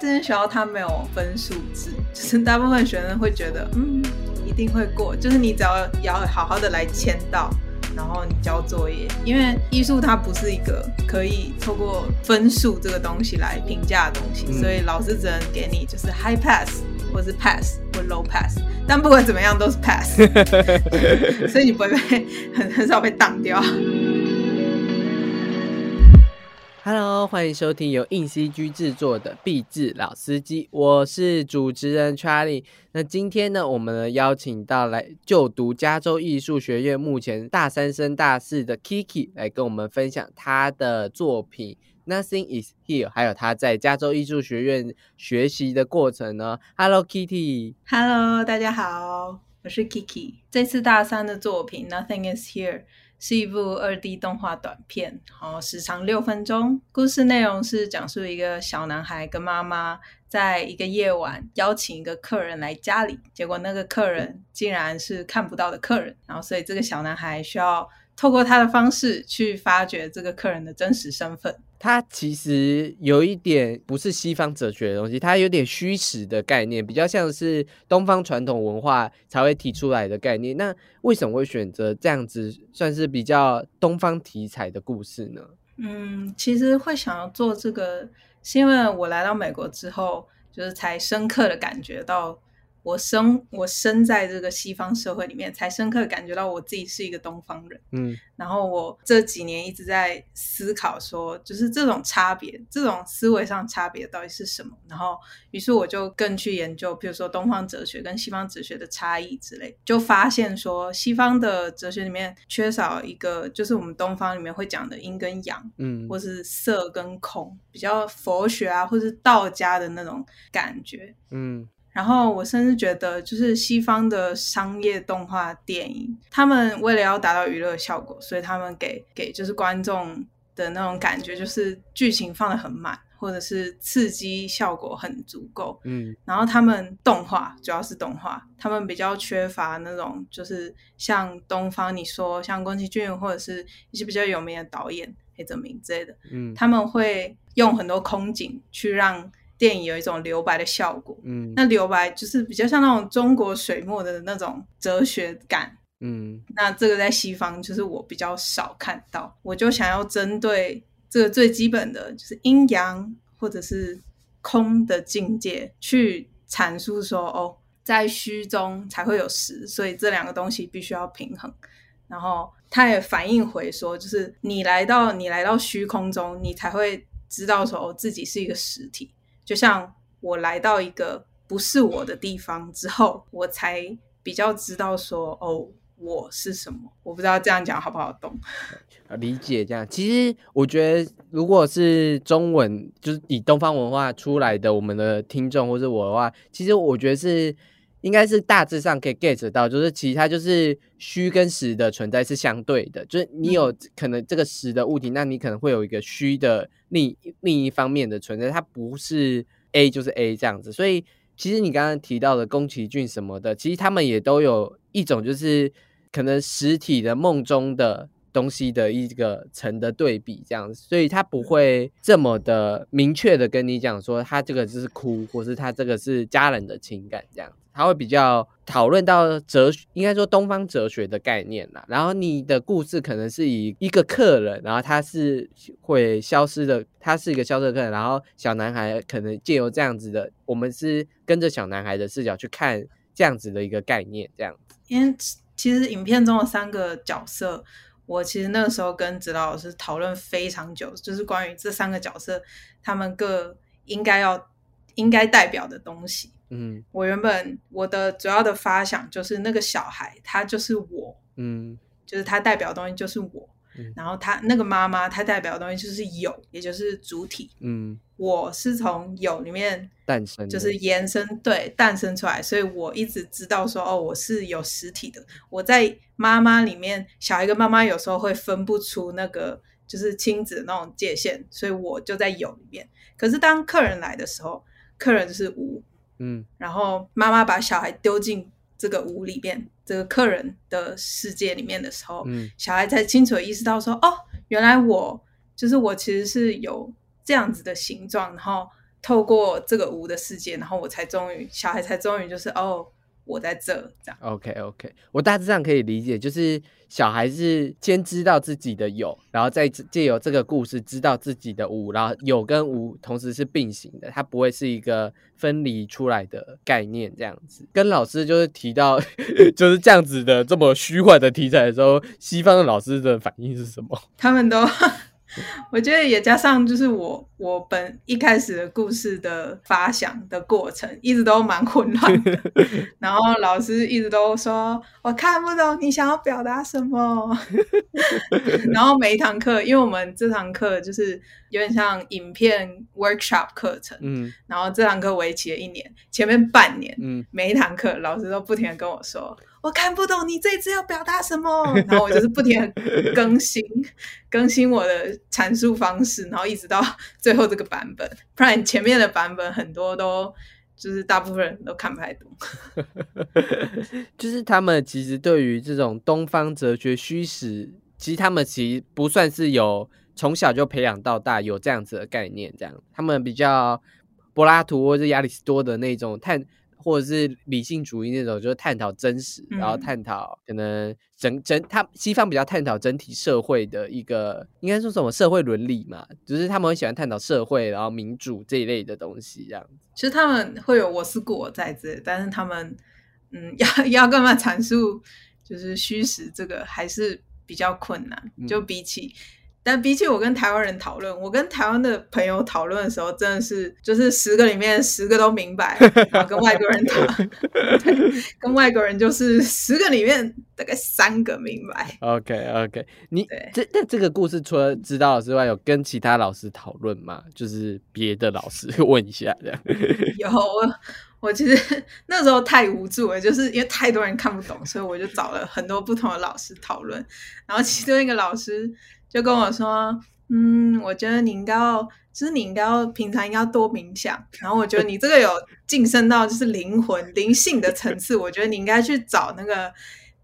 这间学校它没有分数制，就是大部分学生会觉得，嗯，一定会过，就是你只要要好好的来签到，然后你交作业，因为艺术它不是一个可以透过分数这个东西来评价的东西，所以老师只能给你就是 high pass 或是 pass 或 low pass，但不管怎么样都是 pass，所以你不会被很很少被挡掉。Hello，欢迎收听由硬 CG 制作的《壁纸老司机》，我是主持人 Charlie。那今天呢，我们邀请到来就读加州艺术学院，目前大三升大四的 Kiki 来跟我们分享他的作品《Nothing Is Here》，还有他在加州艺术学院学习的过程呢。Hello Kitty，Hello，大家好，我是 Kiki。这次大三的作品《Nothing Is Here》是一部二 D 动画短片，好时长六分钟。故事内容是讲述一个小男孩跟妈妈在一个夜晚邀请一个客人来家里，结果那个客人竟然是看不到的客人，然后所以这个小男孩需要透过他的方式去发掘这个客人的真实身份。它其实有一点不是西方哲学的东西，它有点虚实的概念，比较像是东方传统文化才会提出来的概念。那为什么会选择这样子算是比较东方题材的故事呢？嗯，其实会想要做这个，是因为我来到美国之后，就是才深刻的感觉到。我生我生在这个西方社会里面，才深刻感觉到我自己是一个东方人。嗯，然后我这几年一直在思考说，就是这种差别，这种思维上差别到底是什么？然后，于是我就更去研究，比如说东方哲学跟西方哲学的差异之类，就发现说，西方的哲学里面缺少一个，就是我们东方里面会讲的阴跟阳，嗯，或是色跟空，比较佛学啊，或是道家的那种感觉，嗯。然后我甚至觉得，就是西方的商业动画电影，他们为了要达到娱乐效果，所以他们给给就是观众的那种感觉，就是剧情放的很满，或者是刺激效果很足够。嗯，然后他们动画主要是动画，他们比较缺乏那种就是像东方你说像宫崎骏或者是一些比较有名的导演黑泽明之类的，嗯，他们会用很多空景去让。电影有一种留白的效果，嗯，那留白就是比较像那种中国水墨的那种哲学感，嗯，那这个在西方就是我比较少看到，我就想要针对这个最基本的就是阴阳或者是空的境界去阐述说，哦，在虚中才会有实，所以这两个东西必须要平衡。然后他也反映回说，就是你来到你来到虚空中，你才会知道说，哦，自己是一个实体。就像我来到一个不是我的地方之后，我才比较知道说，哦，我是什么。我不知道这样讲好不好懂？理解这样。其实我觉得，如果是中文，就是以东方文化出来的我们的听众或是我的话，其实我觉得是应该是大致上可以 get 到，就是其实它就是虚跟实的存在是相对的，就是你有可能这个实的物体，那你可能会有一个虚的另另一方面的存在，它不是 A 就是 A 这样子。所以其实你刚刚提到的宫崎骏什么的，其实他们也都有一种就是可能实体的梦中的。东西的一个层的对比，这样子，所以他不会这么的明确的跟你讲说，他这个就是哭，或是他这个是家人的情感，这样子，他会比较讨论到哲，应该说东方哲学的概念啦。然后你的故事可能是以一个客人，然后他是会消失的，他是一个消失的客人，然后小男孩可能借由这样子的，我们是跟着小男孩的视角去看这样子的一个概念，这样子。因为其实影片中的三个角色。我其实那个时候跟指导老师讨论非常久，就是关于这三个角色他们各应该要应该代表的东西。嗯，我原本我的主要的发想就是那个小孩他就是我，嗯，就是他代表的东西就是我，嗯、然后他那个妈妈她代表的东西就是有，也就是主体。嗯，我是从有里面诞生，就是延伸对诞生出来，所以我一直知道说哦，我是有实体的。我在妈妈里面，小孩跟妈妈有时候会分不出那个就是亲子的那种界限，所以我就在有里面。可是当客人来的时候，客人就是无，嗯，然后妈妈把小孩丢进这个屋里面，这个客人的世界里面的时候，嗯，小孩才清楚的意识到说，哦，原来我就是我其实是有这样子的形状，然后透过这个屋的世界，然后我才终于小孩才终于就是哦。我在这，这样。OK OK，我大致上可以理解，就是小孩是先知道自己的有，然后再借由这个故事知道自己的无，然后有跟无同时是并行的，它不会是一个分离出来的概念，这样子。跟老师就是提到 就是这样子的这么虚幻的题材的时候，西方的老师的反应是什么？他们都。我觉得也加上就是我我本一开始的故事的发想的过程一直都蛮混乱的，然后老师一直都说我看不懂你想要表达什么，然后每一堂课，因为我们这堂课就是有点像影片 workshop 课程，嗯，然后这堂课为期了一年，前面半年，嗯，每一堂课老师都不停的跟我说。我看不懂你这次要表达什么，然后我就是不停的更新更新我的阐述方式，然后一直到最后这个版本，不然前面的版本很多都就是大部分人都看不太懂。就是他们其实对于这种东方哲学虚实，其实他们其实不算是有从小就培养到大有这样子的概念，这样他们比较柏拉图或者亚里士多的那种探。或者是理性主义那种，就是探讨真实，然后探讨可能整整他西方比较探讨整体社会的一个，应该说什么社会伦理嘛，就是他们很喜欢探讨社会，然后民主这一类的东西，这样子。其实他们会有我是我在这，但是他们嗯，要要干嘛阐述就是虚实，这个还是比较困难，就比起。但比起我跟台湾人讨论，我跟台湾的朋友讨论的时候，真的是就是十个里面十个都明白，然后跟外国人讨，跟外国人就是十个里面大概三个明白。OK OK，你这那这个故事除了知道之外，有跟其他老师讨论吗？就是别的老师 问一下这样。有我我其实 那时候太无助了，就是因为太多人看不懂，所以我就找了很多不同的老师讨论，然后其中一个老师。就跟我说，嗯，我觉得你应该要，就是你应该要平常应该要多冥想。然后我觉得你这个有晋升到就是灵魂灵性的层次，我觉得你应该去找那个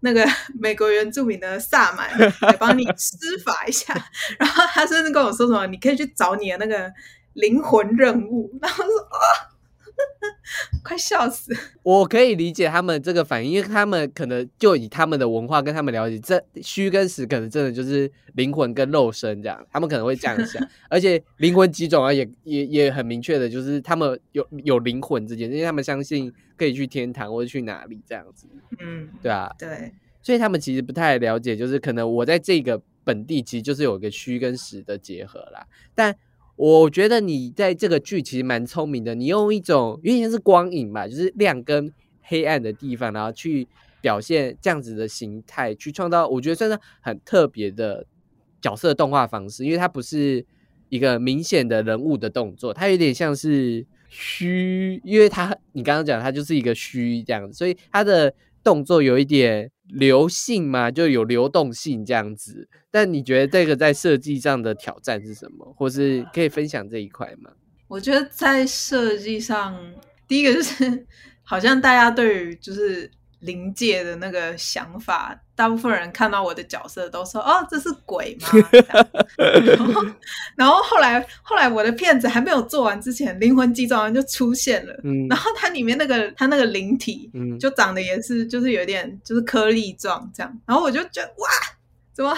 那个 美国原住民的萨满来帮你施法一下。然后他甚至跟我说什么，你可以去找你的那个灵魂任务。然后说啊。快笑死！我可以理解他们这个反应，因为他们可能就以他们的文化跟他们了解，这虚跟实可能真的就是灵魂跟肉身这样，他们可能会这样想。而且灵魂几种啊，也也也很明确的，就是他们有有灵魂之间，因为他们相信可以去天堂或者去哪里这样子。嗯，对啊，对，所以他们其实不太了解，就是可能我在这个本地其实就是有一个虚跟实的结合啦，但。我觉得你在这个剧其实蛮聪明的，你用一种有点像是光影吧，就是亮跟黑暗的地方，然后去表现这样子的形态，去创造我觉得算是很特别的角色动画方式，因为它不是一个明显的人物的动作，它有点像是虚，因为它你刚刚讲它就是一个虚这样子，所以它的动作有一点。流性嘛，就有流动性这样子。但你觉得这个在设计上的挑战是什么，或是可以分享这一块吗？我觉得在设计上，第一个就是 好像大家对于就是。灵界的那个想法，大部分人看到我的角色都说：“哦，这是鬼吗？” 然后，然后后来，后来我的片子还没有做完之前，灵魂急转弯就出现了。嗯，然后它里面那个它那个灵体，嗯，就长得也是就是有点就是颗粒状这样。然后我就觉得哇，怎么？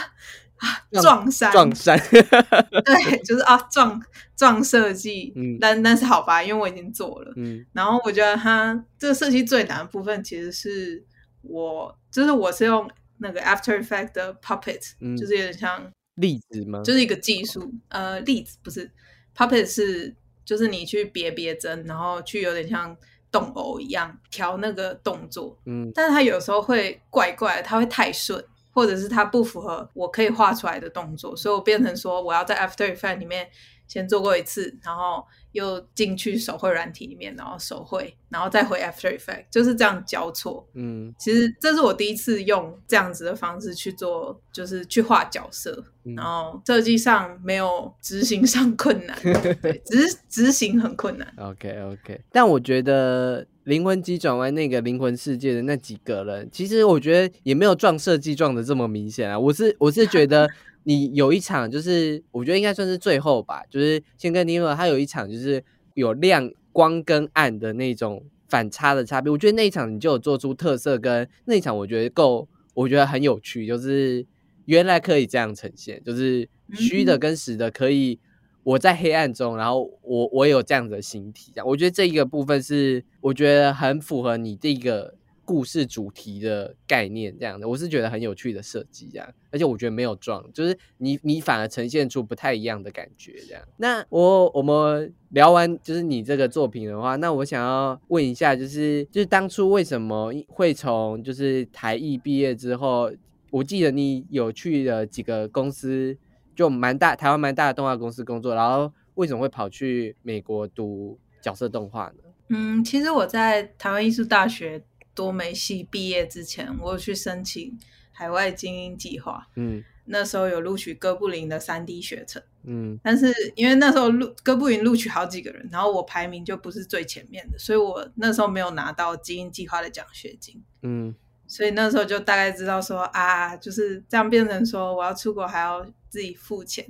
啊，撞衫，撞衫，对，就是啊，撞撞设计，嗯，但但是好吧，因为我已经做了，嗯，然后我觉得它这个设计最难的部分，其实是我，就是我是用那个 After Effect 的 Puppet，嗯，就是有点像粒子吗？就是一个技术，呃，粒子不是。Puppet 是，就是你去别别针，然后去有点像动偶一样调那个动作，嗯，但是它有时候会怪怪，它会太顺。或者是它不符合我可以画出来的动作，所以我变成说我要在 After e f f e c t 里面先做过一次，然后又进去手绘软体里面，然后手绘，然后再回 After Effects，就是这样交错。嗯，其实这是我第一次用这样子的方式去做，就是去画角色，然后设计上没有执行上困难，对，执执行很困难。OK OK，但我觉得。灵魂机转弯那个灵魂世界的那几个人，其实我觉得也没有撞设计撞的这么明显啊。我是我是觉得你有一场，就是我觉得应该算是最后吧，就是先跟尼尔他有一场，就是有亮光跟暗的那种反差的差别。我觉得那一场你就有做出特色，跟那一场我觉得够，我觉得很有趣，就是原来可以这样呈现，就是虚的跟实的可以。我在黑暗中，然后我我有这样子的形体，我觉得这一个部分是我觉得很符合你这个故事主题的概念，这样的我是觉得很有趣的设计，这样而且我觉得没有撞，就是你你反而呈现出不太一样的感觉，这样。那我我们聊完就是你这个作品的话，那我想要问一下，就是就是当初为什么会从就是台艺毕业之后，我记得你有去了几个公司。就蛮大，台湾蛮大的动画公司工作，然后为什么会跑去美国读角色动画呢？嗯，其实我在台湾艺术大学多媒系毕业之前，我有去申请海外精英计划。嗯，那时候有录取哥布林的三 D 学程。嗯，但是因为那时候录哥布林录取好几个人，然后我排名就不是最前面的，所以我那时候没有拿到精英计划的奖学金。嗯。所以那时候就大概知道说啊，就是这样变成说我要出国还要自己付钱。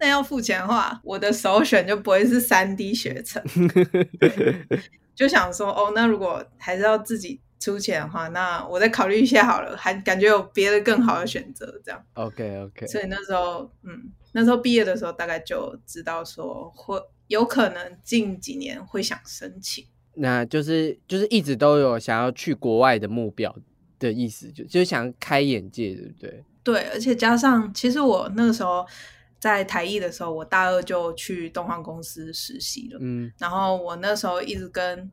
那要付钱的话，我的首选就不会是三 D 学程。就想说哦，那如果还是要自己出钱的话，那我再考虑一下好了。还感觉有别的更好的选择，这样。OK OK。所以那时候，嗯，那时候毕业的时候大概就知道说会有可能近几年会想申请。那就是就是一直都有想要去国外的目标。的意思就就想开眼界，对不对？对，而且加上，其实我那个时候在台艺的时候，我大二就去动画公司实习了。嗯，然后我那时候一直跟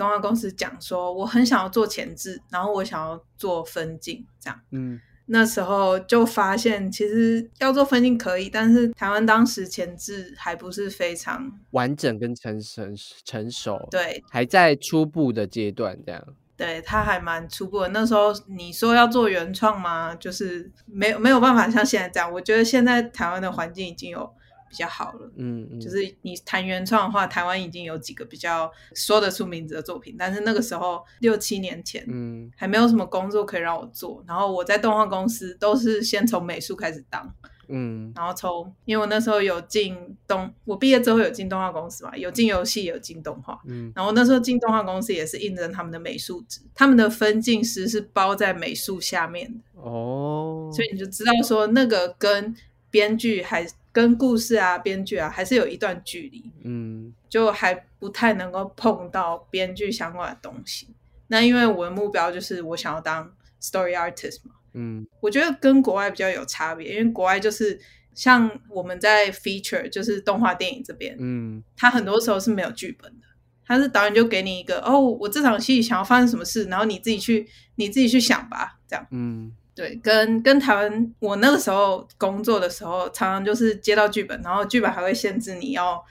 动画公司讲说，我很想要做前置，然后我想要做分镜，这样。嗯，那时候就发现，其实要做分镜可以，但是台湾当时前置还不是非常完整跟成成成熟，对，还在初步的阶段，这样。对，它还蛮初步的。那时候你说要做原创吗？就是没有没有办法像现在这样。我觉得现在台湾的环境已经有比较好了。嗯嗯。就是你谈原创的话，台湾已经有几个比较说得出名字的作品。但是那个时候六七年前，嗯，还没有什么工作可以让我做。然后我在动画公司都是先从美术开始当。嗯，然后从，因为我那时候有进动，我毕业之后有进动画公司嘛，有进游戏，有进动画。嗯，然后那时候进动画公司也是应征他们的美术职，他们的分镜师是包在美术下面的。哦，所以你就知道说那个跟编剧还跟故事啊、编剧啊还是有一段距离。嗯，就还不太能够碰到编剧相关的东西。那因为我的目标就是我想要当 story artist 嘛。嗯，我觉得跟国外比较有差别，因为国外就是像我们在 feature 就是动画电影这边，嗯，它很多时候是没有剧本的，它是导演就给你一个哦，我这场戏想要发生什么事，然后你自己去你自己去想吧，这样，嗯，对，跟跟台湾我那个时候工作的时候，常常就是接到剧本，然后剧本还会限制你要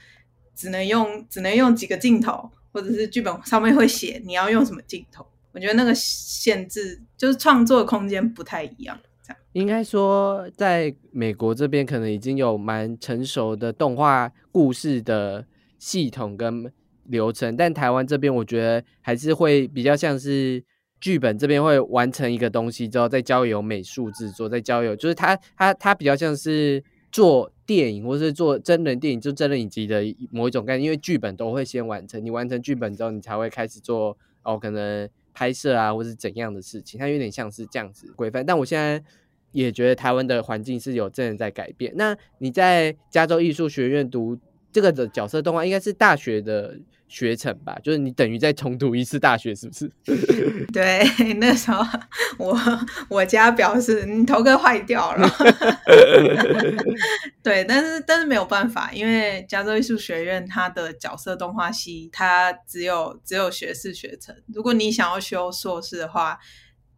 只能用只能用几个镜头，或者是剧本上面会写你要用什么镜头。我觉得那个限制就是创作空间不太一样，这样应该说，在美国这边可能已经有蛮成熟的动画故事的系统跟流程，但台湾这边我觉得还是会比较像是剧本这边会完成一个东西之后，再交由美术制作，再交由就是它它它比较像是做电影或是做真人电影，就真人影集的某一种概念，因为剧本都会先完成，你完成剧本之后，你才会开始做哦，可能。拍摄啊，或是怎样的事情，它有点像是这样子规范。但我现在也觉得台湾的环境是有真的在改变。那你在加州艺术学院读这个的角色动画，应该是大学的。学成吧，就是你等于再重读一次大学，是不是？对，那时候我我家表示你头壳坏掉了。对，但是但是没有办法，因为加州艺术学院它的角色动画系，它只有只有学士学程。如果你想要修硕士的话，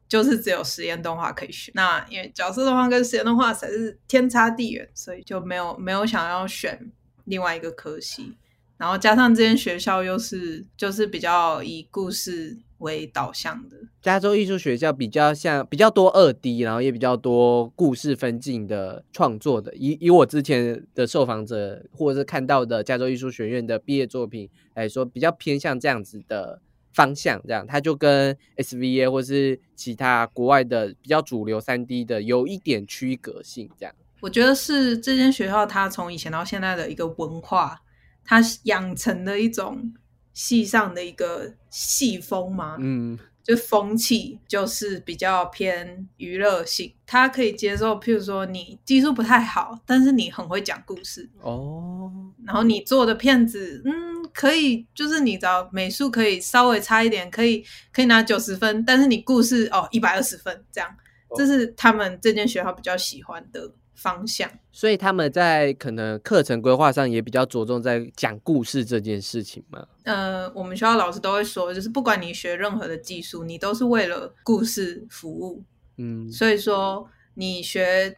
就是只有实验动画可以选。那因为角色动画跟实验动画才是天差地远，所以就没有没有想要选另外一个科系。然后加上这间学校又是就是比较以故事为导向的，加州艺术学校比较像比较多二 D，然后也比较多故事分镜的创作的。以以我之前的受访者或者是看到的加州艺术学院的毕业作品来说，比较偏向这样子的方向。这样，它就跟 SVA 或是其他国外的比较主流三 D 的有一点区隔性。这样，我觉得是这间学校它从以前到现在的一个文化。他养成的一种戏上的一个戏风嘛，嗯。就风气就是比较偏娱乐性，他可以接受，譬如说你技术不太好，但是你很会讲故事，哦，然后你做的片子，嗯，可以，就是你找美术可以稍微差一点，可以可以拿九十分，但是你故事哦一百二十分这样，这是他们这间学校比较喜欢的方向。所以他们在可能课程规划上也比较着重在讲故事这件事情嘛。呃，我们学校老师都会说，就是不管你学任何的技术，你都是为了故事服务。嗯所以说，你学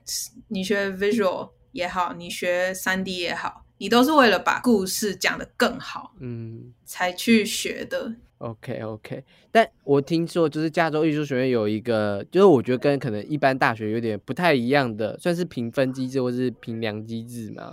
你学 visual 也好，你学三 D 也好，你都是为了把故事讲得更好嗯才去学的。，OK OK。但我听说就是加州艺术学院有一个，就是我觉得跟可能一般大学有点不太一样的，算是评分机制或是评量机制嘛。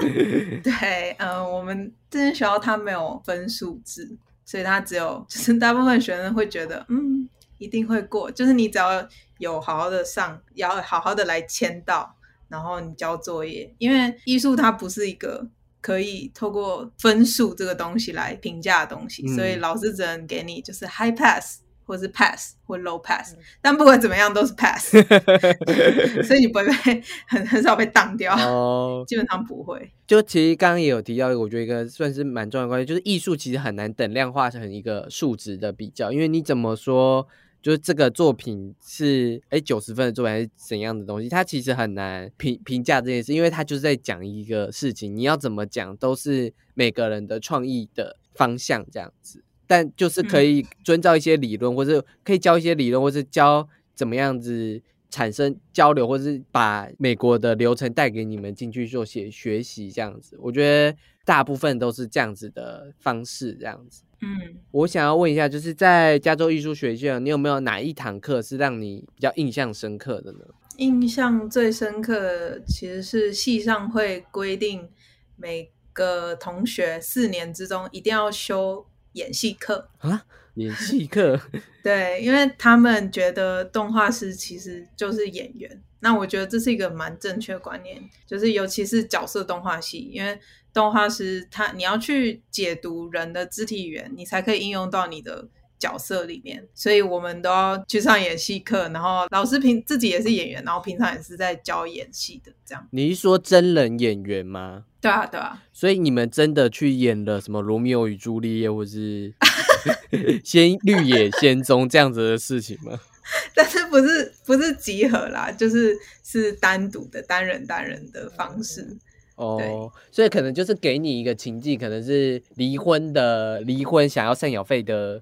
对，嗯、我们这间学校它没有分数制，所以它只有就是大部分学生会觉得，嗯，一定会过，就是你只要有好好的上，要好好的来签到，然后你交作业，因为艺术它不是一个。可以透过分数这个东西来评价的东西，嗯所以老师只能给你就是 high pass 或是 pass 或 low pass，、但不管怎么样都是 pass，所以你不会被很很少被挡掉，哦，基本上不会。就其实刚刚也有提到，我觉得一个算是蛮重要的关系，就是艺术其实很难等量化成一个数值的比较，因为你怎么说，就是这个作品是哎九十分的作品还是怎样的东西，它其实很难评评价这件事，因为它就是在讲一个事情，你要怎么讲都是每个人的创意的方向这样子，但就是可以遵照一些理论，或者可以教一些理论，或是教怎么样子。产生交流，或是把美国的流程带给你们进去做学学习，这样子，我觉得大部分都是这样子的方式，这样子。嗯，我想要问一下，就是在加州艺术学院，你有没有哪一堂课是让你比较印象深刻的呢？印象最深刻的其实是系上会规定每个同学四年之中一定要修演戏课。啊，演戏课，对，因为他们觉得动画师其实就是演员。那我觉得这是一个蛮正确的观念，就是尤其是角色动画系，因为动画师他你要去解读人的肢体语言，你才可以应用到你的角色里面。所以我们都要去上演戏课，然后老师平自己也是演员，然后平常也是在教演戏的，这样。你是说真人演员吗？对啊，对啊，所以你们真的去演了什么《罗密欧与朱丽叶》或是 仙绿野仙踪这样子的事情吗？但是不是不是集合啦，就是是单独的单人单人的方式。哦，所以可能就是给你一个情境，可能是离婚的离婚想要赡养费的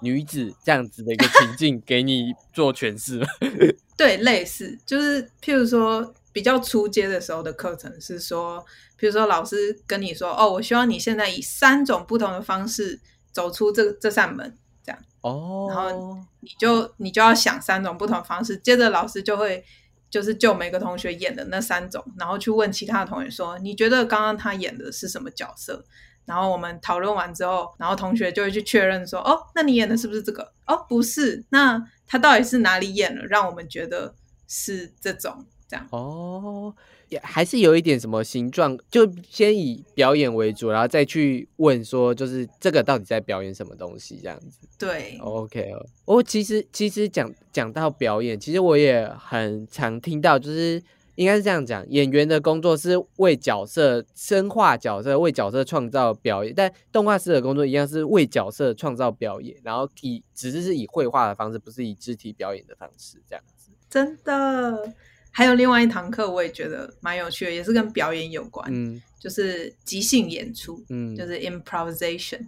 女子这样子的一个情境，给你做诠释。对，类似就是譬如说比较初阶的时候的课程是说，譬如说老师跟你说，哦，我希望你现在以三种不同的方式走出这这扇门，这样，哦，然后你就你就要想三种不同方式，接着老师就会就是就每个同学演的那三种，然后去问其他的同学说，你觉得刚刚他演的是什么角色？然后我们讨论完之后，然后同学就会去确认说，哦，那你演的是不是这个？哦，不是，那他到底是哪里演了，让我们觉得是这种这样？哦，也还是有一点什么形状，就先以表演为主，然后再去问说，就是这个到底在表演什么东西这样子。对，OK 哦，我其实其实讲讲到表演，其实我也很常听到，就是应该是这样讲，演员的工作是为角色深化角色，为角色创造表演，但动画师的工作一样是为角色创造表演，然后以只是是以绘画的方式，不是以肢体表演的方式这样子。真的。还有另外一堂课，我也觉得蛮有趣的，也是跟表演有关，嗯就是即兴演出。嗯，就是 improvisation。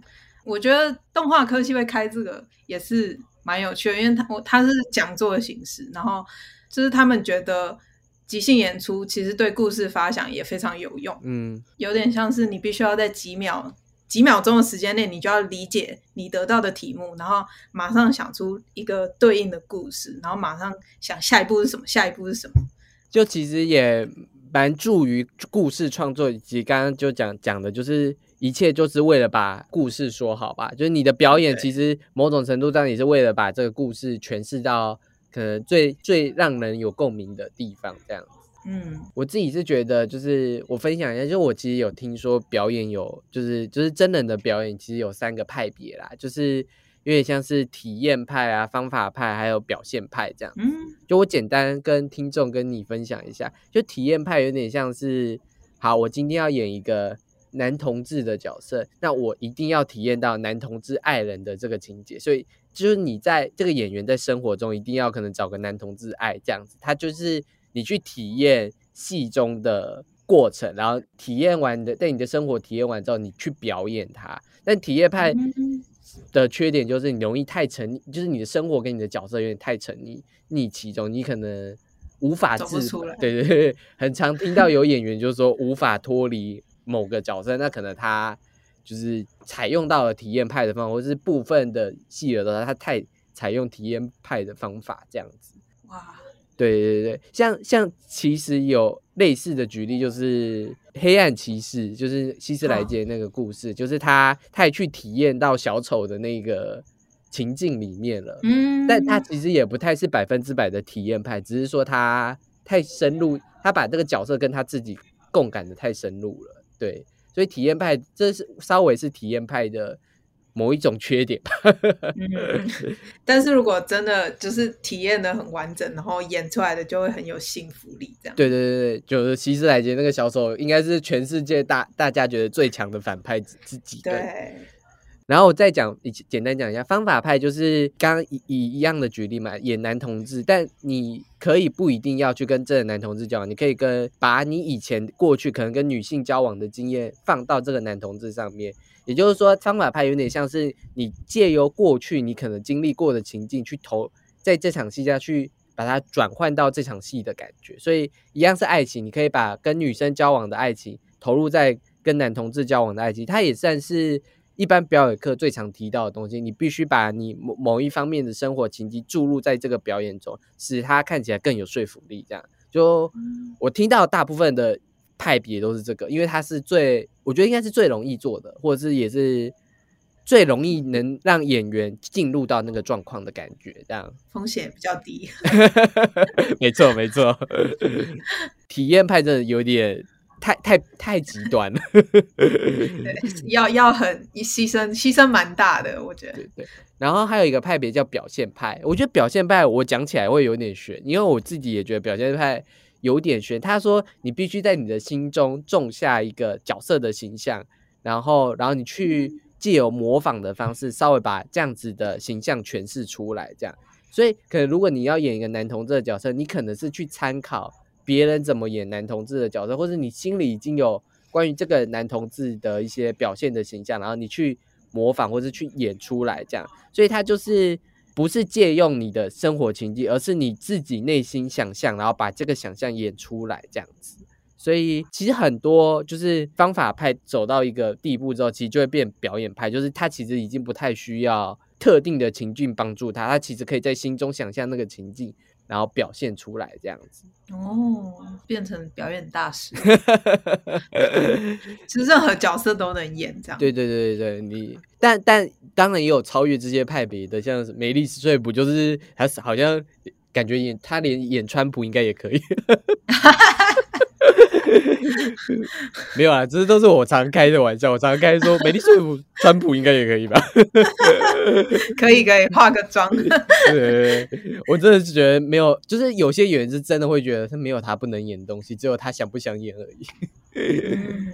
我觉得动画科系会开这个也是蛮有趣的，因为它我它是讲座的形式，然后就是他们觉得即兴演出其实对故事发想也非常有用，嗯有点像是你必须要在几秒。几秒钟的时间内，你就要理解你得到的题目，然后马上想出一个对应的故事，然后马上想下一步是什么，下一步是什么。就其实也蛮助于故事创作，以及刚刚就讲讲的，就是一切就是为了把故事说好吧。就是你的表演，其实某种程度上也是为了把这个故事诠释到可能最最让人有共鸣的地方，这样子。嗯我自己是觉得，就是我分享一下，就是我其实有听说表演有，就是就是真人的表演，其实有三个派别啦，就是有点像是体验派啊、方法派，还有表现派这样。嗯就我简单跟听众跟你分享一下，就体验派有点像是，好，我今天要演一个男同志的角色，那我一定要体验到男同志爱人的这个情节，所以就是你在这个演员在生活中一定要可能找个男同志爱这样子，他就是你去体验戏中的过程，然后体验完的，在你的生活体验完之后，你去表演它。但体验派嗯的缺点就是你容易太沉溺，就是你的生活跟你的角色有点太沉溺溺其中，你可能无法自出来对 对对，很常听到有演员就是说无法脱离某个角色，那可能他就是采用到了体验派的方法，或是部分的戏的时候，他太采用体验派的方法这样子。哇，对对对，像像其实有类似的举例，就是黑暗骑士，就是希斯莱杰那个故事，就是他他也去体验到小丑的那个情境里面了，嗯，但他其实也不太是百分之百的体验派，只是说他太深入，他把这个角色跟他自己共感的太深入了，对，所以体验派这是稍微是体验派的某一种缺点。嗯，但是如果真的就是体验的很完整，然后演出来的就会很有信服力，这样。对对对对，就是希斯莱杰那个小丑，应该是全世界大大家觉得最强的反派之之几。对，然后我再讲，以简单讲一下方法派，就是刚刚以以一样的举例嘛，演男同志，但你可以不一定要去跟真的男同志交往，你可以跟把你以前过去可能跟女性交往的经验放到这个男同志上面。也就是说，方法派有点像是你借由过去你可能经历过的情境去投在这场戏下去，把它转换到这场戏的感觉。所以一样是爱情，你可以把跟女生交往的爱情投入在跟男同志交往的爱情，它也算是一般表演课最常提到的东西。你必须把你某某一方面的生活情境注入在这个表演中，使它看起来更有说服力。这样，就我听到大部分的派别都是这个，因为它是最，我觉得应该是最容易做的，或者是也是最容易能让演员进入到那个状况的感觉。这样，风险比较低。没 错没错，体验派真的有点太太太极端了。对，要要很牺牲，牺牲蛮大的，我觉得。对对，然后还有一个派别叫表现派，我觉得表现派我讲起来会有点悬，因为我自己也觉得表现派有点悬。他说你必须在你的心中种下一个角色的形象，然后然后你去借由模仿的方式，稍微把这样子的形象诠释出来，这样。所以可能如果你要演一个男同志的角色，你可能是去参考别人怎么演男同志的角色，或者你心里已经有关于这个男同志的一些表现的形象，然后你去模仿或者去演出来，这样。所以他就是不是借用你的生活情境，而是你自己内心想象，然后把这个想象演出来，这样子。所以其实很多就是方法派走到一个地步之后，其实就会变表演派，就是他其实已经不太需要特定的情境帮助他，他其实可以在心中想象那个情境，然后表现出来这样子。哦，变成表演大师，其实任何角色都能演，这样。对对对对对，你但但当然也有超越这些派别的，像是梅丽史翠普，就是还是好像感觉演他连演川普应该也可以。没有啊，这都是我常开的玩笑。我常开说，美丽水普川普应该也可以吧？可以可以，化个妆。对，我真的是觉得没有，就是有些演员是真的会觉得他没有他不能演的东西，只有他想不想演而已。嗯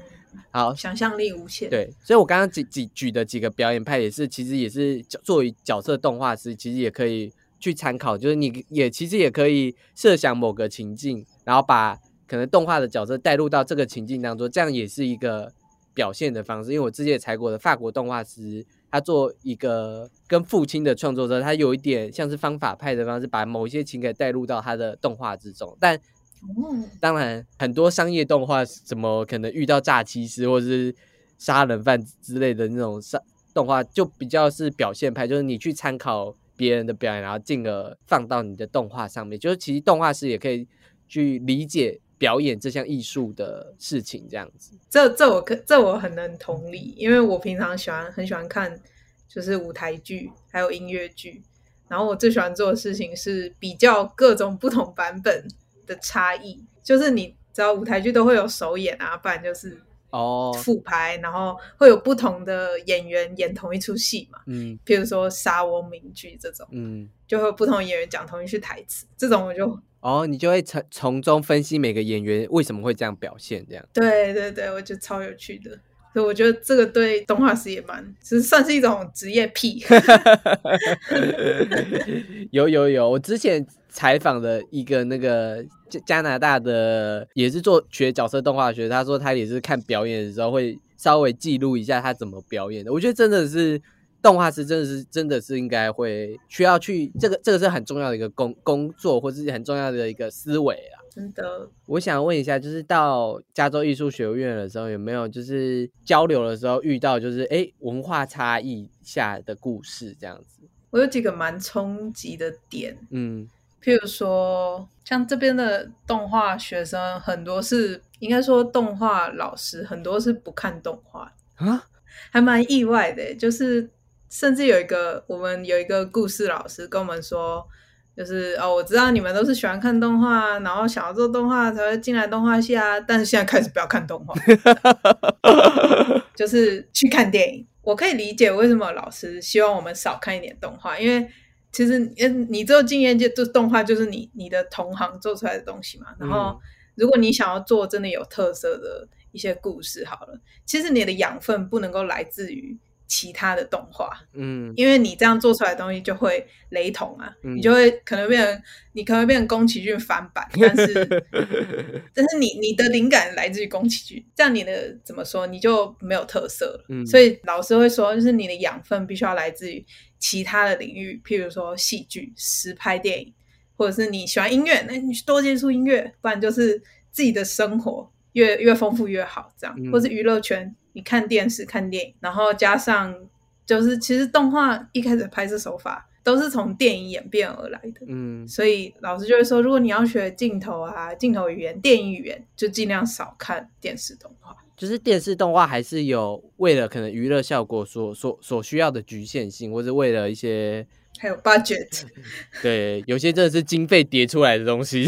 好，想象力无限。对，所以我刚刚举举举的几个表演派也是，其实也是角作为角色动画师，其实也可以去参考，就是你也其实也可以设想某个情境，然后把可能动画的角色带入到这个情境当中，这样也是一个表现的方式。因为我之前也采过的法国动画师，他做一个跟父亲的创作者，他有一点像是方法派的方式，把某一些情感带入到他的动画之中，但。哦，当然，很多商业动画怎么可能遇到诈欺师或者是杀人犯之类的那种杀动画，就比较是表现派，就是你去参考别人的表演，然后进而放到你的动画上面。就是其实动画师也可以去理解表演这项艺术的事情，这样子。这这我可这我很能同理，因为我平常喜欢很喜欢看就是舞台剧还有音乐剧，然后我最喜欢做的事情是比较各种不同版本的差异，就是你只要舞台剧都会有首演啊，不然就是哦，复拍，然后会有不同的演员演同一出戏嘛。嗯譬如说沙翁名剧这种，嗯，就会有不同演员讲同一句台词，这种我就哦，你就会从从中分析每个演员为什么会这样表现，这样。对对对，我觉得超有趣的。所以我觉得这个对动画师也蛮，其实算是一种职业癖。有有有，我之前采访的一个那个加加拿大的，也是做学角色动画学，他说他也是看表演的时候会稍微记录一下他怎么表演的。我觉得真的是动画师，真的是真的是应该会需要去这个这个是很重要的一个工工作，或是很重要的一个思维啊。真的，我想问一下，就是到加州艺术学院的时候，有没有就是交流的时候遇到就是哎文化差异下的故事这样子？我有几个蛮冲击的点，嗯譬如说，像这边的动画学生很多是，应该说动画老师很多是不看动画，啊，还蛮意外的。就是甚至有一个我们有一个故事老师跟我们说，就是哦，我知道你们都是喜欢看动画，然后想要做动画才会进来动画系啊，但是现在开始不要看动画，就是去看电影。我可以理解为什么老师希望我们少看一点动画，因为其实嗯，你做经验就做动画就是你你的同行做出来的东西嘛。然后如果你想要做真的有特色的一些故事，好了，其实你的养分不能够来自于其他的动画，嗯。因为你这样做出来的东西就会雷同啊，嗯。你就会可能变成你可能会变成宫崎骏翻版，但是但是你你的灵感来自于宫崎骏，这样你的怎么说你就没有特色了。嗯。所以老师会说，就是你的养分必须要来自于其他的领域，譬如说戏剧、实拍电影，或者是你喜欢音乐，那你多接触音乐，不然就是自己的生活越越丰富越好，这样，嗯或是娱乐圈，你看电视、看电影，然后加上就是其实动画一开始拍摄手法都是从电影演变而来的。嗯所以老师就会说，如果你要学镜头啊、镜头语言、电影语言，就尽量少看电视动画。就是电视动画还是有为了可能娱乐效果所所所需要的局限性，或者为了一些还有 budget，对有些真的是经费叠出来的东西。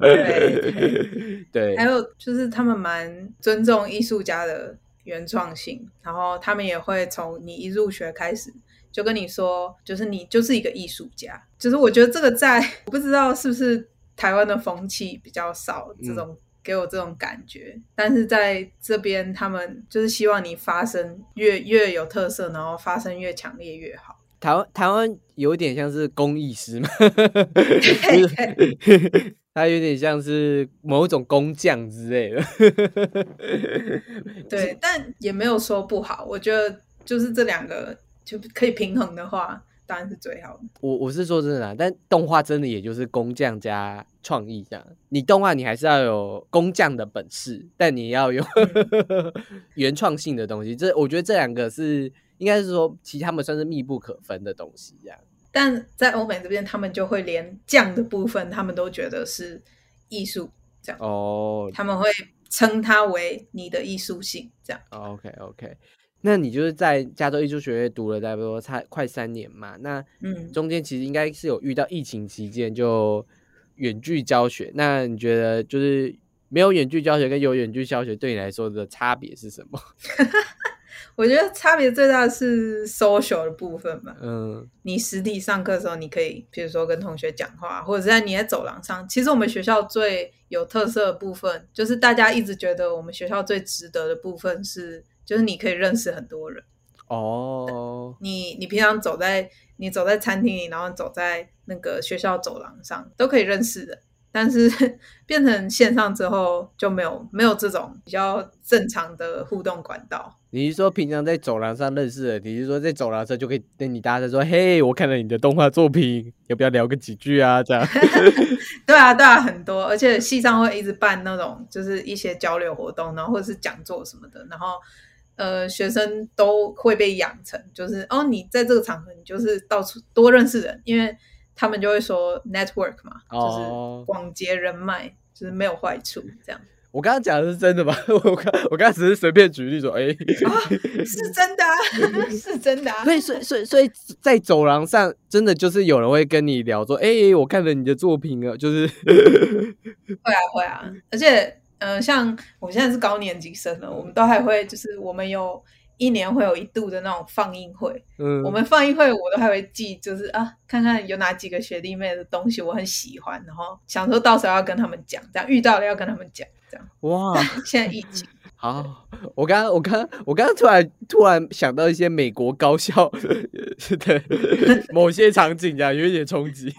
对对还有就是他们蛮尊重艺术家的原创性，然后他们也会从你一入学开始就跟你说，就是你就是一个艺术家。就是我觉得这个在我不知道是不是台湾的风气比较少这种。给我这种感觉，但是在这边，他们就是希望你发声越越有特色，然后发声越强烈越好。台湾台湾有点像是工艺师嘛，对 它有点像是某种工匠之类的。对，但也没有说不好。我觉得就是这两个就可以平衡的话，当然是最好的。我我是说真的啦，但动画真的也就是工匠加创意这样。你动画你还是要有工匠的本事，但你要有 原创性的东西。这我觉得这两个是应该是说，其实他们算是密不可分的东西这样。但在欧美这边，他们就会连酱的部分，他们都觉得是艺术，这样哦他们会称它为你的艺术性，这样。，OK OK，那你就是在加州艺术学院读了差不多差快三年嘛？那嗯，中间其实应该是有遇到疫情期间就远距教学。那你觉得就是没有远距教学跟有远距教学对你来说的差别是什么？我觉得差别最大的是 social 的部分吧。嗯你实体上课的时候，你可以比如说跟同学讲话，或者是在你在走廊上。其实我们学校最有特色的部分，就是大家一直觉得我们学校最值得的部分是，就是你可以认识很多人。哦，你你平常走在你走在餐厅里，然后走在那个学校走廊上，都可以认识人。但是 变成线上之后，就没有没有这种比较正常的互动管道。你是说平常在走廊上认识的？你是说在走廊上就可以跟你搭着说，嘿，我看了你的动画作品，要不要聊个几句啊？这样。对啊，对啊，很多，而且系上会一直办那种就是一些交流活动，然后或者是讲座什么的，然后呃，学生都会被养成，就是哦，你在这个场合，你就是到处多认识人，因为他们就会说 network 嘛，哦就是广结人脉，就是没有坏处，这样。我刚刚讲的是真的吗？我刚我刚刚只是随便举例说，哎、啊，是真的、啊，是真的、啊。所以所以所以所以在走廊上，真的就是有人会跟你聊说，哎、我看了你的作品啊，就是 会啊会啊，而且呃，像我现在是高年级生了，我们都还会就是我们有一年会有一度的那种放映会，嗯，我们放映会我都还会记，就是啊，看看有哪几个学弟妹的东西我很喜欢，然后想说到时候要跟他们讲，这样遇到了要跟他们讲，这样。哇，现在疫情，好，我刚刚我刚我刚刚突然突然想到一些美国高校 的 某些场景，这样有一点冲击。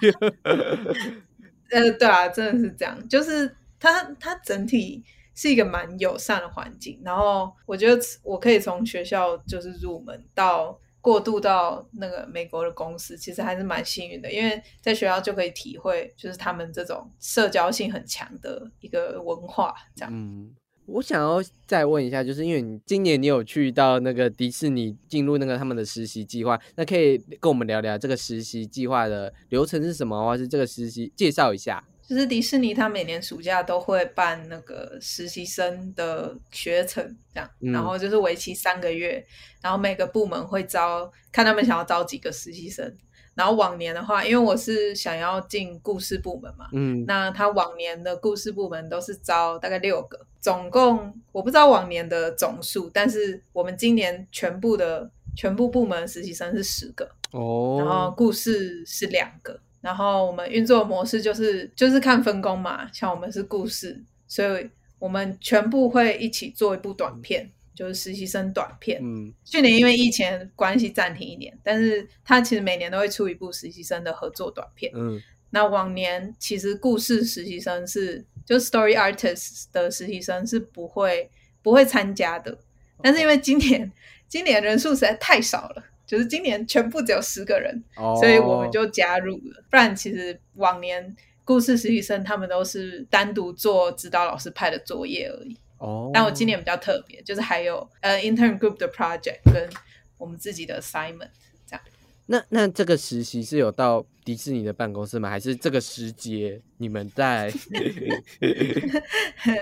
呃，对啊，真的是这样，就是它它整体是一个蛮友善的环境，然后我觉得我可以从学校就是入门到过渡到那个美国的公司，其实还是蛮幸运的，因为在学校就可以体会就是他们这种社交性很强的一个文化，这样。嗯，我想要再问一下，就是因为你今年你有去到那个迪士尼进入那个他们的实习计划，那可以跟我们聊聊这个实习计划的流程是什么，或是这个实习介绍一下。就是迪士尼，它每年暑假都会办那个实习生的学程，这样，嗯然后就是为期三个月，然后每个部门会招，看他们想要招几个实习生。然后往年的话，因为我是想要进故事部门嘛，嗯，那他往年的故事部门都是招大概六个，总共我不知道往年的总数，但是我们今年全部的全部部门实习生是十个，哦，然后故事是两个，然后我们运作模式就是就是看分工嘛，像我们是故事，所以我们全部会一起做一部短片，就是实习生短片。嗯去年因为疫情关系暂停一年，但是他其实每年都会出一部实习生的合作短片。嗯那往年其实故事实习生是就 story artist 的实习生是不会不会参加的，但是因为今年今年人数实在太少了，就是今年全部只有十个人，哦，所以我们就加入了。不然其实往年故事实习生他们都是单独做指导老师派的作业而已，哦，但我今年比较特别，就是还有呃 intern group 的 project 跟我们自己的 assignment 这样。那那这个实习是有到迪士尼的办公室吗？还是这个时节你们在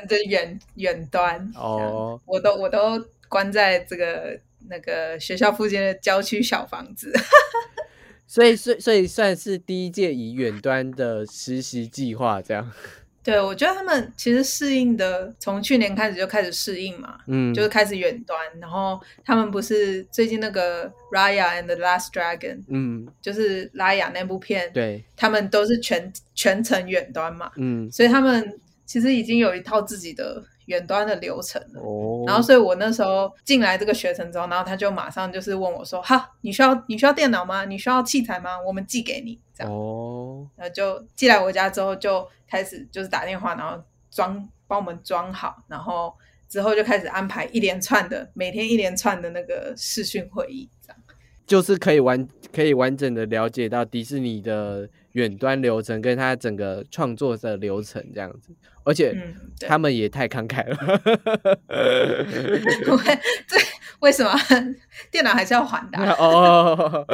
这 远远端哦，我都我都关在这个那个学校附近的郊区小房子。所以所以所以算是第一届以远端的实习计划这样。对，我觉得他们其实适应的，从去年开始就开始适应嘛，嗯，就是开始远端。然后他们不是最近那个《Raya and the Last Dragon》，嗯，就是拉雅那部片，对，他们都是全全程远端嘛，嗯所以他们其实已经有一套自己的远端的流程了。哦，然后，所以我那时候进来这个学程之后，然后他就马上就是问我说：“哈，你需要你需要电脑吗？你需要器材吗？我们寄给你。”这样，哦，然后就寄来我家之后，就开始就是打电话，然后装帮我们装好，然后之后就开始安排一连串的每天一连串的那个视讯会议，这样。就是可以完可以完整的了解到迪士尼的远端流程跟他整个创作的流程这样子，而且。他们也太慷慨了。为这为什么电脑还是要还的啊、哦，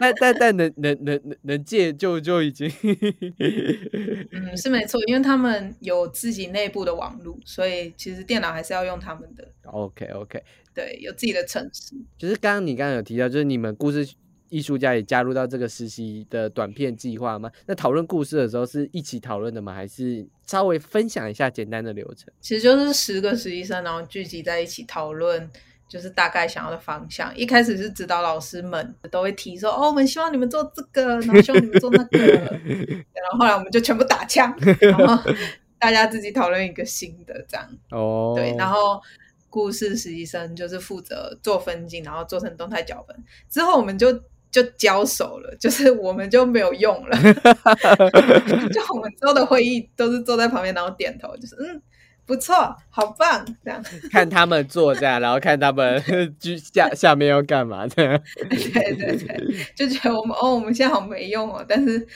那 但但能能能能能借就就已经 嗯，是没错，因为他们有自己内部的网路，所以其实电脑还是要用他们的，OK OK，对，有自己的城市。就是刚刚你刚刚有提到，就是你们故事艺术家也加入到这个实习的短片计划吗？那讨论故事的时候是一起讨论的吗？还是稍微分享一下简单的流程？其实就是十个实习生，然后聚集在一起讨论，就是大概想要的方向。一开始是指导老师们都会提说，哦，我们希望你们做这个，然后希望你们做那个，然后后来我们就全部打枪，然后大家自己讨论一个新的这样。哦，对，然后故事实习生就是负责做分镜，然后做成动态脚本。之后我们就就交手了，就是我们就没有用了，就我们之后的会议都是坐在旁边，然后点头，就是嗯。不错，好棒，这样，看他们做这样，然后看他们 居下下面要干嘛这样。对对对，就觉得我们哦，我们现在好没用哦，但是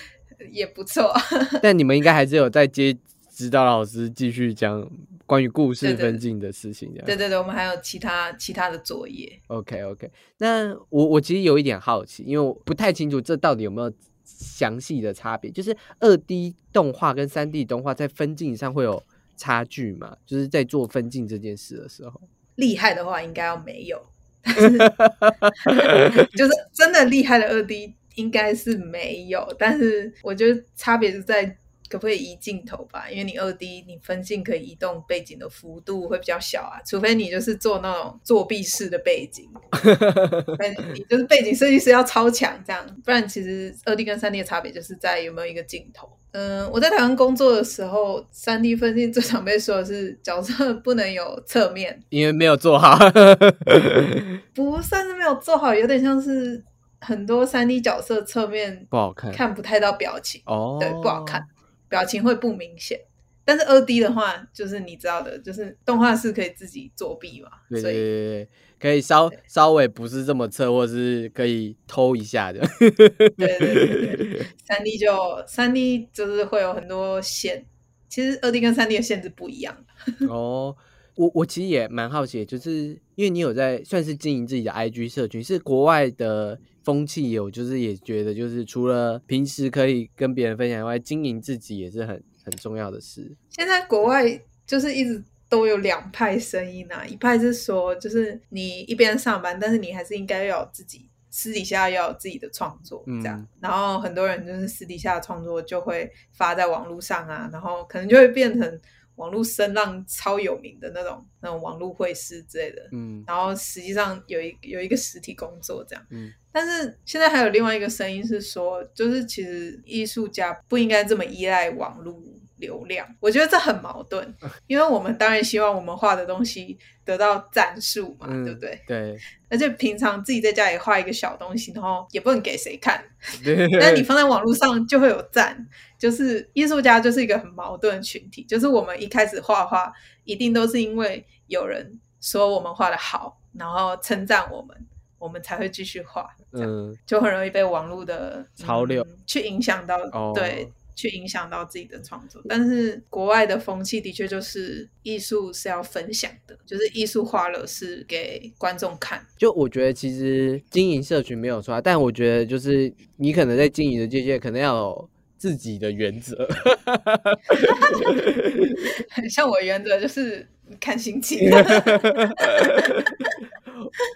也不错，但你们应该还是有在接指导老师继续讲关于故事分镜的事情这样。对对对，我们还有其他其他的作业，OK OK，那我我其实有一点好奇，因为我不太清楚这到底有没有详细的差别，就是二 D 动画跟三 D 动画在分镜上会有差距嘛？就是在做分镜这件事的时候，厉害的话应该要没有，就是真的厉害的二 D 应该是没有，但是我觉得差别是在。可不可以移镜头吧？因为你二 D，你分镜可以移动背景的幅度会比较小啊。除非你就是做那种作弊式的背景，你就是背景设计师要超强这样。不然其实二 D 跟三 D 的差别就是在有没有一个镜头。嗯，我在台湾工作的时候，三 D 分镜最常被说的是角色不能有侧面，因为没有做好。不算是没有做好，有点像是很多三 D 角色侧面不好看，看不太到表情哦，对，不好看。表情会不明显，但是二 D 的话，就是你知道的，就是动画是可以自己作弊嘛，所以可以稍稍微不是这么测，或是可以偷一下的。对对对对，三 D 就三 D 就是会有很多线，其实二 D 跟三 D 的限制不一样。哦，我我其实也蛮好奇，就是因为你有在算是经营自己的 IG 社群，是国外的。风气有，就是也觉得，就是除了平时可以跟别人分享以外，经营自己也是很很重要的事。现在国外就是一直都有两派声音啊，一派是说，就是你一边上班，但是你还是应该要有自己私底下要有自己的创作，这样。然后很多人就是私底下的创作就会发在网络上啊，然后可能就会变成。网络声浪超有名的那种，那种网络会师之类的，嗯，然后实际上有一有一个实体工作这样，嗯，但是现在还有另外一个声音是说，就是其实艺术家不应该这么依赖网络。流量，我觉得这很矛盾，因为我们当然希望我们画的东西得到赞数嘛，对不对？对。而且平常自己在家里画一个小东西，然后也不能给谁看，但你放在网络上就会有赞。就是艺术家就是一个很矛盾的群体，就是我们一开始画画，一定都是因为有人说我们画的好，然后称赞我们，我们才会继续画。嗯，就很容易被网络的潮流去影响到。对。去影响到自己的创作，但是国外的风气的确就是艺术是要分享的，就是艺术花了是给观众看。就我觉得其实经营社群没有错，但我觉得就是你可能在经营的界限可能要有自己的原则。很 像我原则就是看心情。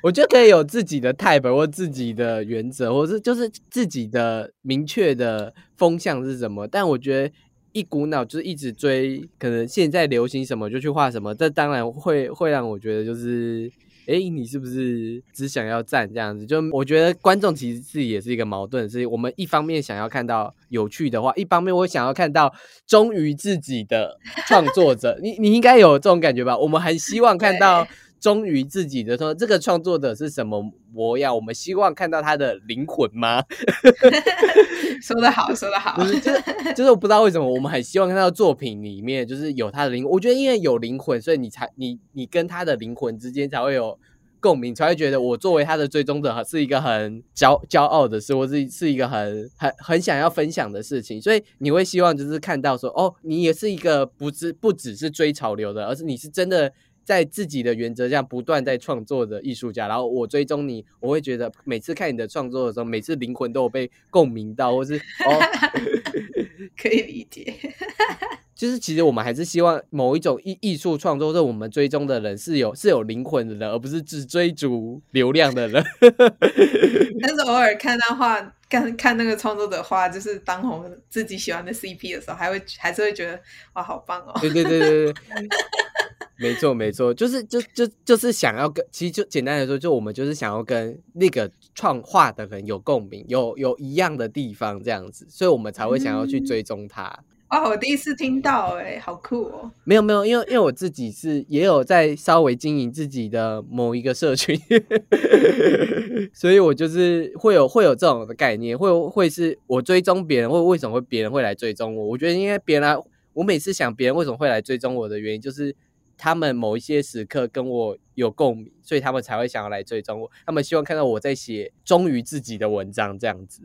我觉得可以有自己的 type 或自己的原则，或是就是自己的明确的风向是什么。但我觉得一股脑就是一直追，可能现在流行什么就去画什么，这当然会会让我觉得就是，哎，你是不是只想要赞这样子？就我觉得观众其实自己也是一个矛盾，是我们一方面想要看到有趣的话，一方面我想要看到忠于自己的创作者。你你应该有这种感觉吧？我们很希望看到。忠于自己的说，这个创作者是什么模样？我们希望看到他的灵魂吗？说得好，说得好，就是就是我不知道为什么我们很希望看到作品里面就是有他的灵。我觉得因为有灵魂，所以你才你你跟他的灵魂之间才会有共鸣，才会觉得我作为他的追踪者是一个很骄骄傲的事，或是是一个很很很想要分享的事情。所以你会希望就是看到说，哦，你也是一个不是不只是追潮流的，而是你是真的。在自己的原则下不断在创作的艺术家，然后我追踪你，我会觉得每次看你的创作的时候，每次灵魂都有被共鸣到，或是 哦，可以理解。就是其实我们还是希望某一种艺艺术创作，是我们追踪的人是有是有灵魂的人，而不是只追逐流量的人。但是偶尔看到画，看看那个创作者画，就是当红自己喜欢的 CP 的时候，还会还是会觉得哇，好棒哦！对对对对对。没错，没错，就是就就就是想要跟，其实就简单来说，就我们就是想要跟那个创画的人有共鸣，有有一样的地方这样子，所以我们才会想要去追踪他。哦，我第一次听到，哎，好酷哦！没有没有，因为因为我自己是也有在稍微经营自己的某一个社群，所以我就是会有会有这种的概念，会会是我追踪别人，或为什么会别人会来追踪我？我觉得因为别人，我每次想别人为什么会来追踪我的原因，就是。他们某一些时刻跟我有共鸣，所以他们才会想要来追踪我。他们希望看到我在写忠于自己的文章，这样子。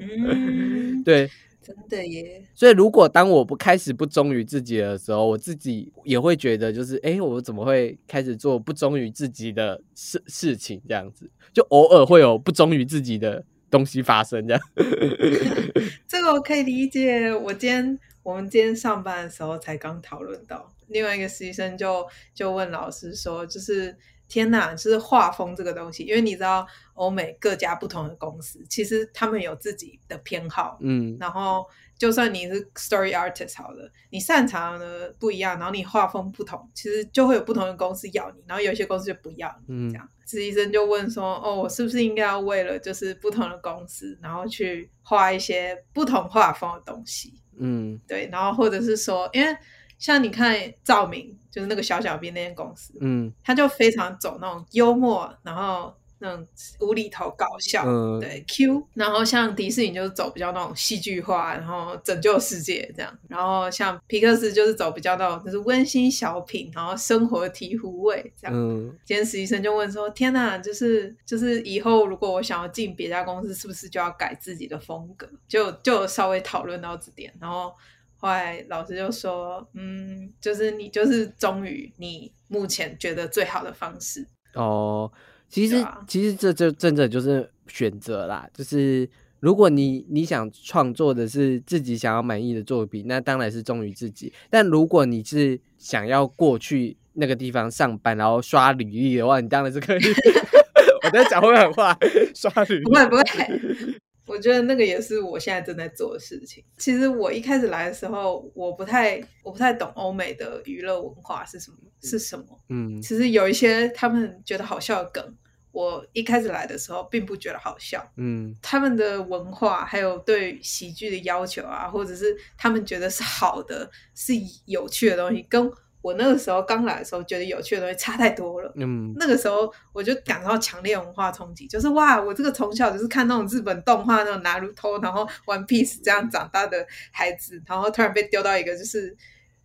对，真的耶。所以如果当我不开始不忠于自己的时候，我自己也会觉得，就是哎，我怎么会开始做不忠于自己的事事情？这样子，就偶尔会有不忠于自己的东西发生。这样，这个我可以理解。我今天。我们今天上班的时候才刚讨论到，另外一个实习生就就问老师说，就是天哪，就是画风这个东西，因为你知道欧美各家不同的公司，其实他们有自己的偏好，嗯。然后就算你是 story artist 好了，你擅长的不一样，然后你画风不同，其实就会有不同的公司要你，然后有些公司就不要你，嗯。这样。实习生就问说：“哦，我是不是应该要为了就是不同的公司，然后去画一些不同画风的东西？嗯。对，然后或者是说，因为像你看赵明，就是那个小小兵那间公司，嗯他就非常走那种幽默，然后那种无厘头搞笑，嗯对 Q。然后像迪士尼就是走比较那种戏剧化，然后拯救世界这样。然后像皮克斯就是走比较那种就是温馨小品，然后生活醍醐味这样。嗯今天实习生就问说：“天哪，就是就是以后如果我想要进别家公司，是不是就要改自己的风格？”就就稍微讨论到这点，然后后来老师就说：“嗯，就是你就是忠于你目前觉得最好的方式。哦，其实、啊其实这就真的就是选择啦，就是如果你你想创作的是自己想要满意的作品，那当然是忠于自己。但如果你是想要过去那个地方上班，然后刷履历的话，你当然是可以。我在讲会很话，刷履历不会不会，我觉得那个也是我现在正在做的事情。其实我一开始来的时候，我不太我不太懂欧美的娱乐文化是什么是什么。嗯其实有一些他们觉得好笑的梗，我一开始来的时候并不觉得好笑。嗯他们的文化还有对喜剧的要求啊，或者是他们觉得是好的、是有趣的东西，跟我那个时候刚来的时候觉得有趣的东西差太多了。嗯那个时候我就感到强烈文化冲击，就是哇，我这个从小就是看那种日本动画那种拿鲁托，然后 One Piece 这样长大的孩子，然后突然被丢到一个就是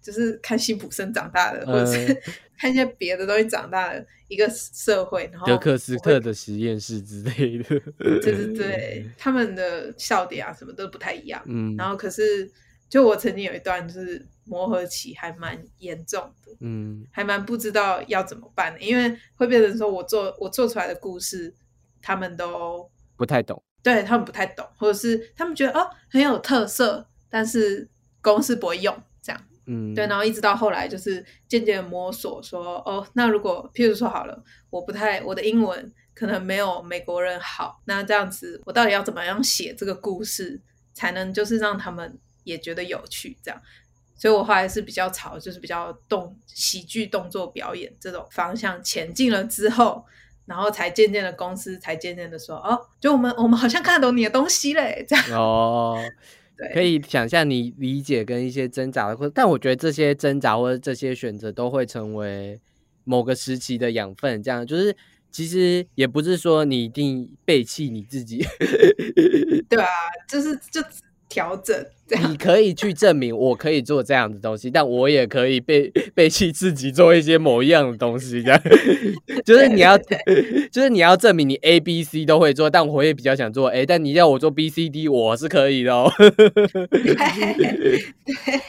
就是看辛普森长大的，或者是嗯 看一些别的东西长大的一个社会，然后德克斯特的实验室之类的。对对对，他们的笑点啊什么都不太一样。嗯然后可是，就我曾经有一段就是磨合期还蛮严重的，嗯还蛮不知道要怎么办的，因为会变成说我做我做出来的故事，他们都不太懂。对他们不太懂，或者是他们觉得哦很有特色，但是公司不会用这样。嗯对，然后一直到后来就是渐渐摸索说，哦，那如果譬如说好了，我不太我的英文可能没有美国人好，那这样子我到底要怎么样写这个故事，才能就是让他们也觉得有趣这样。所以我后来是比较朝就是比较动喜剧动作表演这种方向前进了之后，然后才渐渐的公司才渐渐的说，哦，就我们我们好像看得懂你的东西嘞，这样哦，对，可以想象你理解跟一些挣扎的，或但我觉得这些挣扎或者这些选择都会成为某个时期的养分。这样就是其实也不是说你一定背弃你自己，对啊，就是就调整这样你。可以去证明我可以做这样的东西，但我也可以背 背弃自己做一些某一样的东西。这样 就是你要，就是你要证明你 A、B、C 都会做，但我也比较想做 A，但你要我做 B、C、D，我是可以的哦。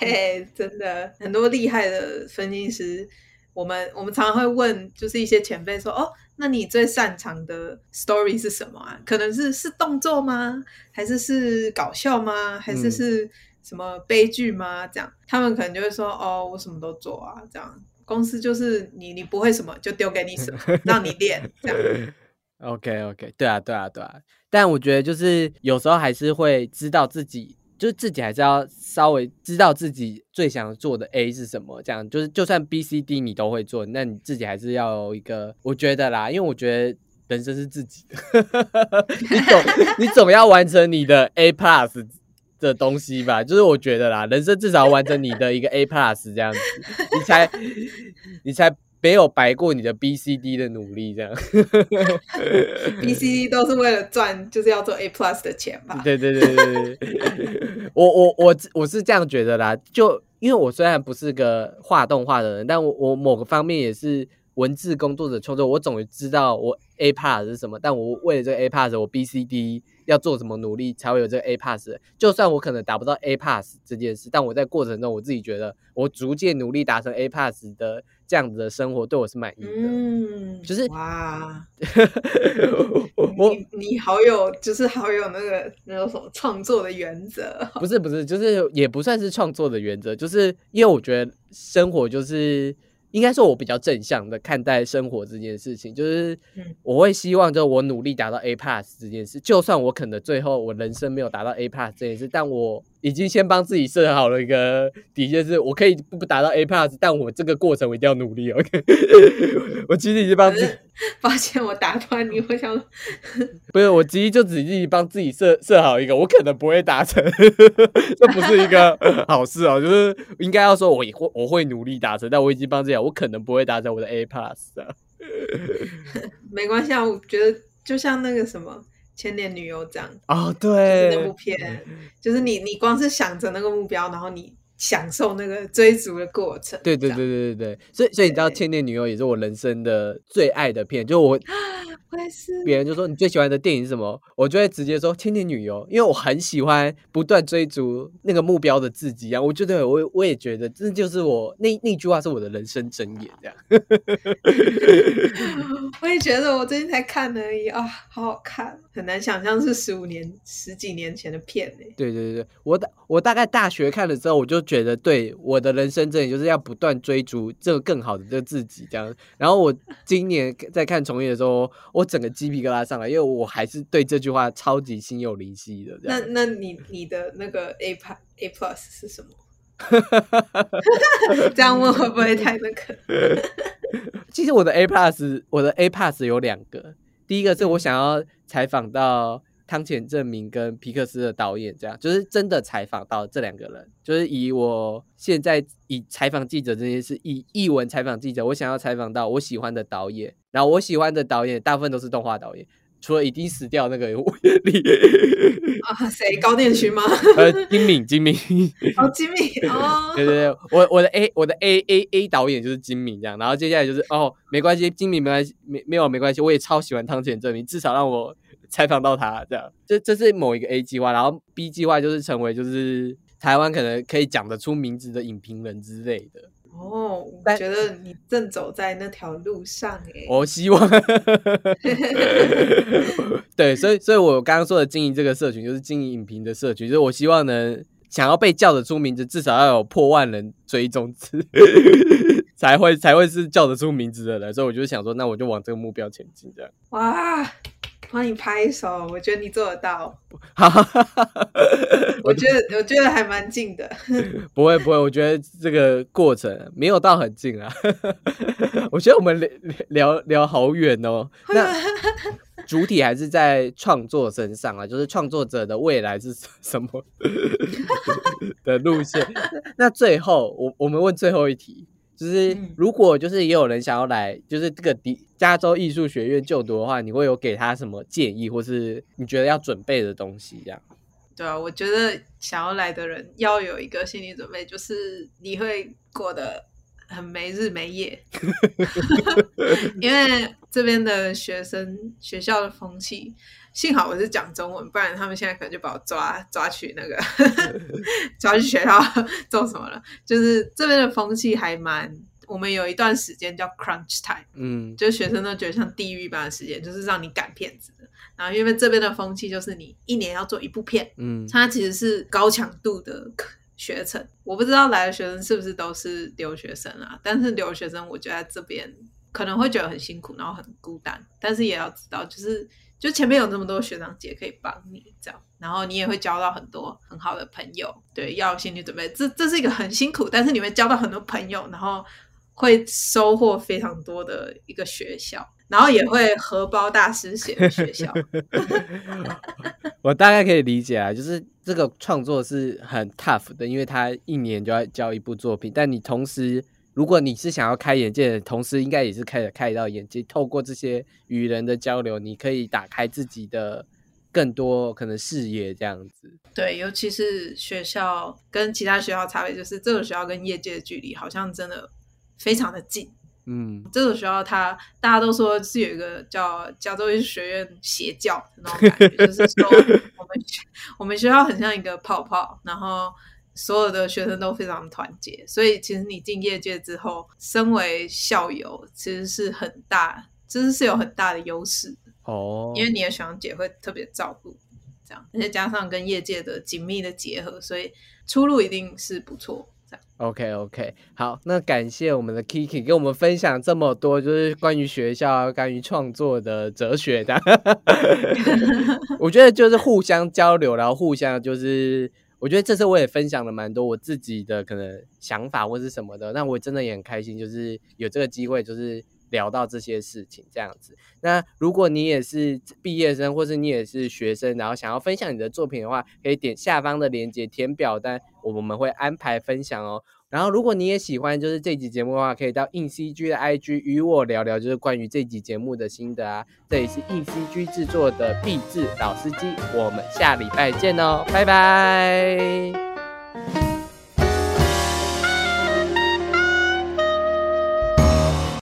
对，真的很多厉害的分析师，我们我们常常会问，就是一些前辈说，哦，那你最擅长的 story 是什么啊？可能是是动作吗？还是是搞笑吗？还是嗯是什么悲剧吗？这样，他们可能就会说，哦，我什么都做啊，这样。公司就是你，你不会什么就丢给你什么，让你练，这样。OK OK，对啊对啊对啊，但我觉得就是有时候还是会知道自己，就是自己还是要稍微知道自己最想做的 A 是什么，这样就是就算 B C D 你都会做，那你自己还是要有一个，我觉得啦，因为我觉得人生是自己的，你总你总要完成你的 A plus 的东西吧，就是我觉得啦，人生至少要完成你的一个 A plus 这样子，你才你才没有白过你的 B C D 的努力这样。B、C、D 都是为了赚，就是要做 A plus 的钱吧？对对对对对，我我我我是这样觉得啦，就因为我虽然不是个画动画的人，但我我某个方面也是文字工作者创作，我总知道我 A plus 是什么，但我为了这个 A plus，我 B C D 要做什么努力才会有这个 A plus。就算我可能达不到 A plus 这件事，但我在过程中我自己觉得我逐渐努力达成 A plus 的这样子的生活对我是满意的。嗯，就是哇，我你你好有，就是好有那个那种什么创作的原则。不是不是，就是也不算是创作的原则，就是因为我觉得生活就是应该说我比较正向的看待生活这件事情，就是嗯我会希望就我努力达到 A plus 这件事，就算我可能最后我人生没有达到 A plus 这件事，但我已经先帮自己设好了一个底线，是我可以不达到 A plus，但我这个过程我一定要努力。OK，我其实已经帮自己。抱歉，我打断你，我想 不是，我其实就只自己帮自己设设好一个，我可能不会达成，这不是一个好事哦。就是应该要说我会我会努力达成，但我已经帮自己，我可能不会达成我的 A plus 啊。没关系啊。我觉得就像那个什么千年女优这样，哦，就是那部对，片，就是你你光是想着那个目标，然后你享受那个追逐的过程。对对对对对对，所以所以你知道《千年女优》也是我人生的最爱的片，就我我也是。别人就说你最喜欢的电影是什么，我就会直接说《千年女优》，因为我很喜欢不断追逐那个目标的自己啊。我觉得我我也觉得这就是我那那句话是我的人生箴言，这样。我也觉得，我最近才看而已啊，好好看，很难想象是十五年、十几年前的片呢。对对对，我大我大概大学看了之后，我就觉得，对我的人生真的就是要不断追逐这个更好的这个自己这样。然后我今年在看重映的时候，我整个鸡皮疙瘩上来，因为我还是对这句话超级心有灵犀的。那，那你你的那个 A plus A plus 是什么？哈哈哈这样问会不会太那个？其实我的 A plus，我的 A plus 有两个，第一个是我想要采访到汤浅证明跟皮克斯的导演，这样就是真的采访到这两个人，就是以我现在以采访记者这件事，以译文采访记者，我想要采访到我喜欢的导演，然后我喜欢的导演大部分都是动画导演。除了已经死掉那个李 啊，谁？高电勋吗？呃金敏金敏，哦，金敏哦，对对对，我我的 A 我的 A A A 导演就是金敏这样，然后接下来就是哦没关系，金敏没关系，没没有没关系，我也超喜欢汤浅证明，至少让我 采访到他这样，这这是某一个 A 计划，然后 B 计划就是成为就是台湾可能可以讲得出名字的影评人之类的，哦，我但觉得你正走在那条路上哎。我希望，对，所以所以我刚刚说的经营这个社群就是经营影评的社群，就是我希望能想要被叫得出名字，至少要有破万人追踪之 才会才会是叫得出名字的人，所以我就想说，那我就往这个目标前进，这样。哇，帮你拍手，我觉得你做得到。哈哈哈哈我觉得我觉得还蛮近的。不会不会，我觉得这个过程没有到很近啊。我觉得我们聊聊聊好远哦。那主体还是在创作身上啊，就是创作者的未来是什么的路线。那最后，我我们问最后一题，就是嗯如果就是也有人想要来，就是这个迪加州艺术学院就读的话，你会有给他什么建议，或是你觉得要准备的东西？这样，对啊，我觉得想要来的人要有一个心理准备，就是你会过得很没日没夜 因为这边的学生学校的风气，幸好我是讲中文，不然他们现在可能就把我抓抓去那个 抓去学校做什么了。就是这边的风气还蛮，我们有一段时间叫 crunch time。嗯就是学生都觉得像地狱般的时间，就是让你赶片子的。然后因为这边的风气就是你一年要做一部片，嗯它其实是高强度的课学程。我不知道来的学生是不是都是留学生啊？但是留学生我觉得在这边可能会觉得很辛苦，然后很孤单，但是也要知道，就是就前面有这么多学长姐可以帮你这样，然后你也会交到很多很好的朋友。对，要有心理准备，这这是一个很辛苦，但是你会交到很多朋友，然后会收获非常多的一个学校。然后也会荷包大师写的学校，我大概可以理解啊，就是这个创作是很 tough 的，因为他一年就要交一部作品，但你同时，如果你是想要开眼界的，同时应该也是开了开到眼界，透过这些与人的交流，你可以打开自己的更多可能视野，这样子。对，尤其是学校跟其他学校差别，就是这个学校跟业界的距离好像真的非常的近。嗯，这个学校它大家都说是有一个叫加州艺术学院邪教那种感觉，就是说 我们学我们学校很像一个泡泡，然后所有的学生都非常团结，所以其实你进业界之后，身为校友其实是很大，其实是有很大的优势哦，因为你的学长姐会特别照顾，这样，而且加上跟业界的紧密的结合，所以出路一定是不错。这样 OK OK，好，那感谢我们的 Kiki 跟我们分享这么多，就是关于学校、关于创作的哲学的。我觉得就是互相交流，然后互相就是，我觉得这次我也分享了蛮多我自己的可能想法或是什么的，那我真的也很开心，就是有这个机会，就是聊到这些事情这样子。那如果你也是毕业生，或是你也是学生，然后想要分享你的作品的话，可以点下方的链接填表单，我们会安排分享哦。然后，如果你也喜欢就是这集节目的话，可以到硬 CG 的 IG 与我聊聊，就是关于这集节目的心得啊。这里是硬 CG 制作的毕志老司机，我们下礼拜见哦，拜拜。